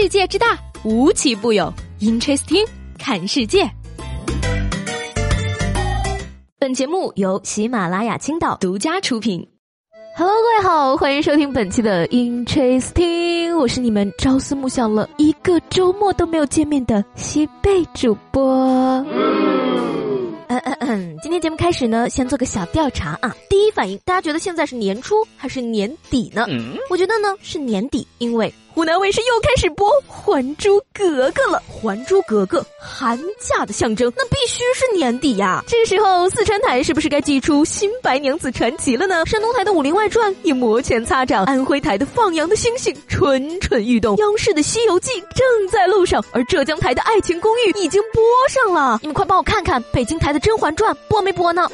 世界之大，无奇不有。Interesting，看世界。本节目由喜马拉雅青岛独家出品。Hello，各位好，欢迎收听本期的 Interesting，我是你们朝思暮想了一个周末都没有见面的西贝主播。嗯嗯嗯，今天节目开始呢，先做个小调查啊。第一反应，大家觉得现在是年初还是年底呢？我觉得呢是年底，因为。湖南卫视又开始播《还珠格格》了，《还珠格格》寒假的象征，那必须是年底呀。这时候，四川台是不是该祭出《新白娘子传奇》了呢？山东台的《武林外传》也摩拳擦掌，安徽台的《放羊的星星》蠢蠢欲动，央视的《西游记》正在路上，而浙江台的《爱情公寓》已经播上了。你们快帮我看看，北京台的《甄嬛传》播没播呢？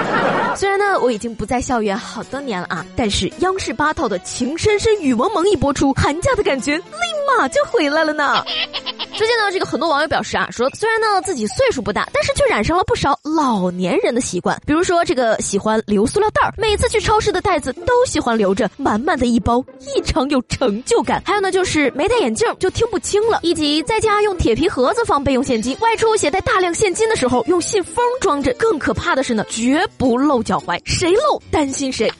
虽然呢，我已经不在校园好多年了啊，但是央视八套的《情深深雨蒙蒙》一播出，寒假的。感觉立马就回来了呢。最近呢，这个很多网友表示啊，说虽然呢自己岁数不大，但是却染上了不少老年人的习惯。比如说这个喜欢留塑料袋儿，每次去超市的袋子都喜欢留着满满的一包，异常有成就感。还有呢，就是没戴眼镜就听不清了，以及在家用铁皮盒子放备用现金，外出携带大量现金的时候用信封装着。更可怕的是呢，绝不露脚踝，谁露担心谁。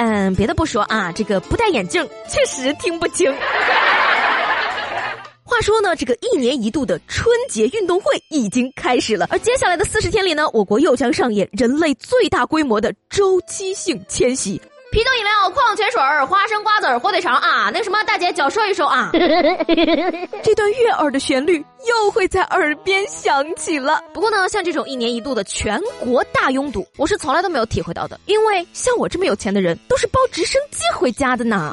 嗯，别的不说啊，这个不戴眼镜确实听不清。话说呢，这个一年一度的春节运动会已经开始了，而接下来的四十天里呢，我国又将上演人类最大规模的周期性迁徙。啤酒饮料、矿泉水、花生、瓜子、火腿肠啊！那个什么，大姐脚收一收啊！这段悦耳的旋律又会在耳边响起了。不过呢，像这种一年一度的全国大拥堵，我是从来都没有体会到的，因为像我这么有钱的人，都是包直升机回家的呢。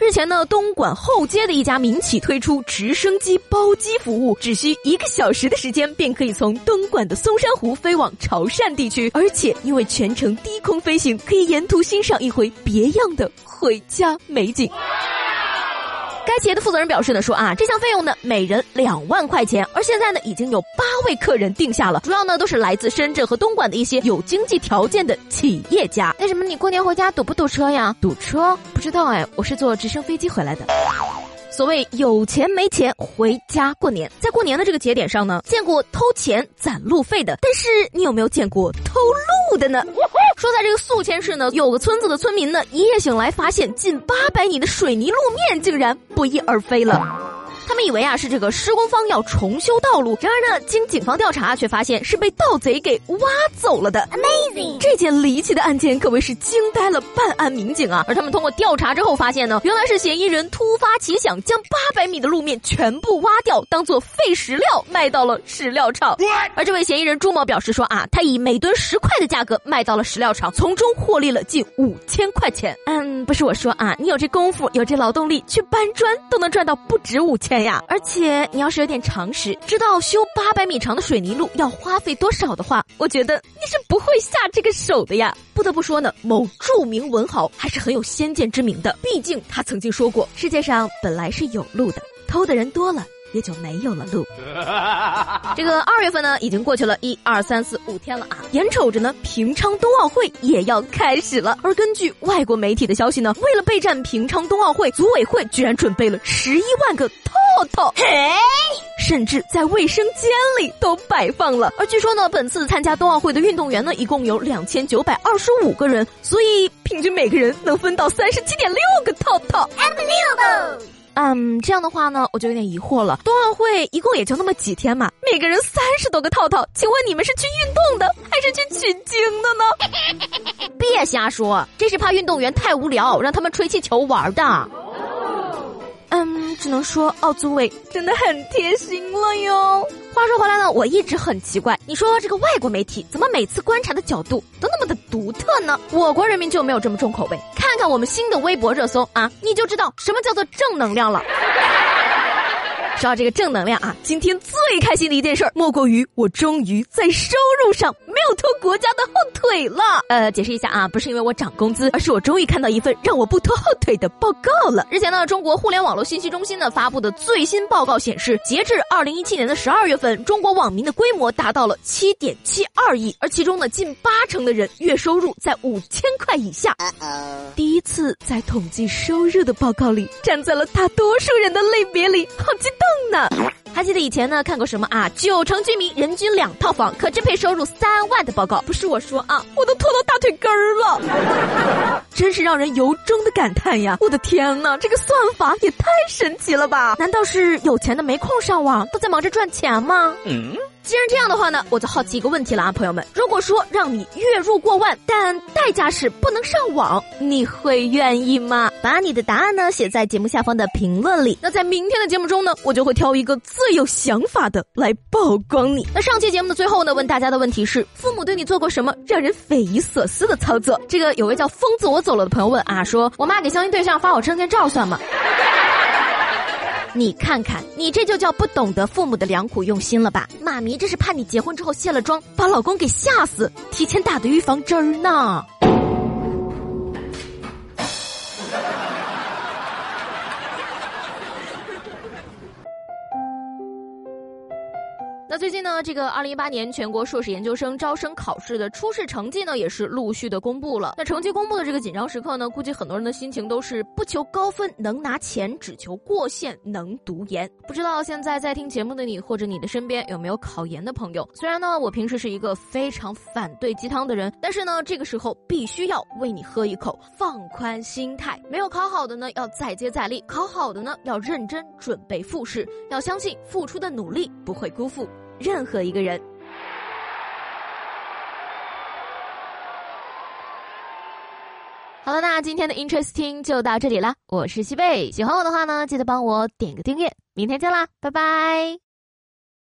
日前呢，东莞厚街的一家民企推出直升机包机服务，只需一个小时的时间，便可以从东莞的松山湖飞往潮汕地区，而且因为全程低空飞行，可以沿途欣赏一回别样的回家美景。该企业的负责人表示呢，说啊，这项费用呢每人两万块钱，而现在呢已经有八位客人定下了，主要呢都是来自深圳和东莞的一些有经济条件的企业家。为什么你过年回家堵不堵车呀？堵车？不知道哎，我是坐直升飞机回来的。所谓有钱没钱回家过年，在过年的这个节点上呢，见过偷钱攒路费的，但是你有没有见过偷路的呢？说在这个宿迁市呢，有个村子的村民呢，一夜醒来发现近八百米的水泥路面竟然不翼而飞了。他们以为啊是这个施工方要重修道路，然而呢，经警方调查却发现是被盗贼给挖走了的。Amazing！这件离奇的案件可谓是惊呆了办案民警啊。而他们通过调查之后发现呢，原来是嫌疑人突发奇想，将八百米的路面全部挖掉，当做废石料卖到了石料厂。而这位嫌疑人朱某表示说啊，他以每吨十块的价格卖到了石料厂，从中获利了近五千块钱。嗯，不是我说啊，你有这功夫，有这劳动力去搬砖，都能赚到不止五千。呀，而且你要是有点常识，知道修八百米长的水泥路要花费多少的话，我觉得你是不会下这个手的呀。不得不说呢，某著名文豪还是很有先见之明的，毕竟他曾经说过，世界上本来是有路的，偷的人多了。也就没有了路。这个二月份呢，已经过去了一二三四五天了啊，眼瞅着呢，平昌冬奥会也要开始了。而根据外国媒体的消息呢，为了备战平昌冬奥会，组委会居然准备了十一万个套套，嘿，甚至在卫生间里都摆放了。而据说呢，本次参加冬奥会的运动员呢，一共有两千九百二十五个人，所以平均每个人能分到三十七点六个套套。Unbelievable。嗯，这样的话呢，我就有点疑惑了。冬奥会一共也就那么几天嘛，每个人三十多个套套，请问你们是去运动的，还是去取经的呢？别瞎说，这是怕运动员太无聊，让他们吹气球玩的。嗯，只能说奥组委真的很贴心了哟。话说回来呢，我一直很奇怪，你说这个外国媒体怎么每次观察的角度都那么的独特呢？我国人民就没有这么重口味？看看我们新的微博热搜啊，你就知道什么叫做正能量了。说到这个正能量啊，今天最开心的一件事，莫过于我终于在收入上没有拖国家的后腿了。呃，解释一下啊，不是因为我涨工资，而是我终于看到一份让我不拖后腿的报告了。日前呢，中国互联网络信息中心呢发布的最新报告显示，截至二零一七年的十二月份，中国网民的规模达到了七点七二亿，而其中呢，近八成的人月收入在五千块以下。第一次在统计收入的报告里，站在了大多数人的类别里，好激动呢！还记得以前呢看过什么啊？九成居民人均两套房，可支配收入三万的报告，不是我说啊，我都拖到大腿根儿了，真是让人由衷的感叹呀！我的天哪，这个算法也太神奇了吧？难道是有钱的没空上网，都在忙着赚钱吗？嗯。既然这样的话呢，我就好奇一个问题了啊，朋友们，如果说让你月入过万，但代价是不能上网，你会愿意吗？把你的答案呢写在节目下方的评论里。那在明天的节目中呢，我就会挑一个最有想法的来曝光你。那上期节目的最后呢，问大家的问题是：父母对你做过什么让人匪夷所思的操作？这个有位叫疯子我走了的朋友问啊，说我妈给相亲对象发我证件照算吗？你看看，你这就叫不懂得父母的良苦用心了吧？妈咪这是怕你结婚之后卸了妆，把老公给吓死，提前打的预防针儿呢。最近呢，这个二零一八年全国硕士研究生招生考试的初试成绩呢，也是陆续的公布了。那成绩公布的这个紧张时刻呢，估计很多人的心情都是不求高分能拿钱，只求过线能读研。不知道现在在听节目的你，或者你的身边有没有考研的朋友？虽然呢，我平时是一个非常反对鸡汤的人，但是呢，这个时候必须要为你喝一口，放宽心态。没有考好的呢，要再接再厉；考好的呢，要认真准备复试。要相信付出的努力不会辜负。任何一个人。好了，那今天的 Interesting 就到这里了。我是西贝，喜欢我的话呢，记得帮我点个订阅。明天见啦，拜拜。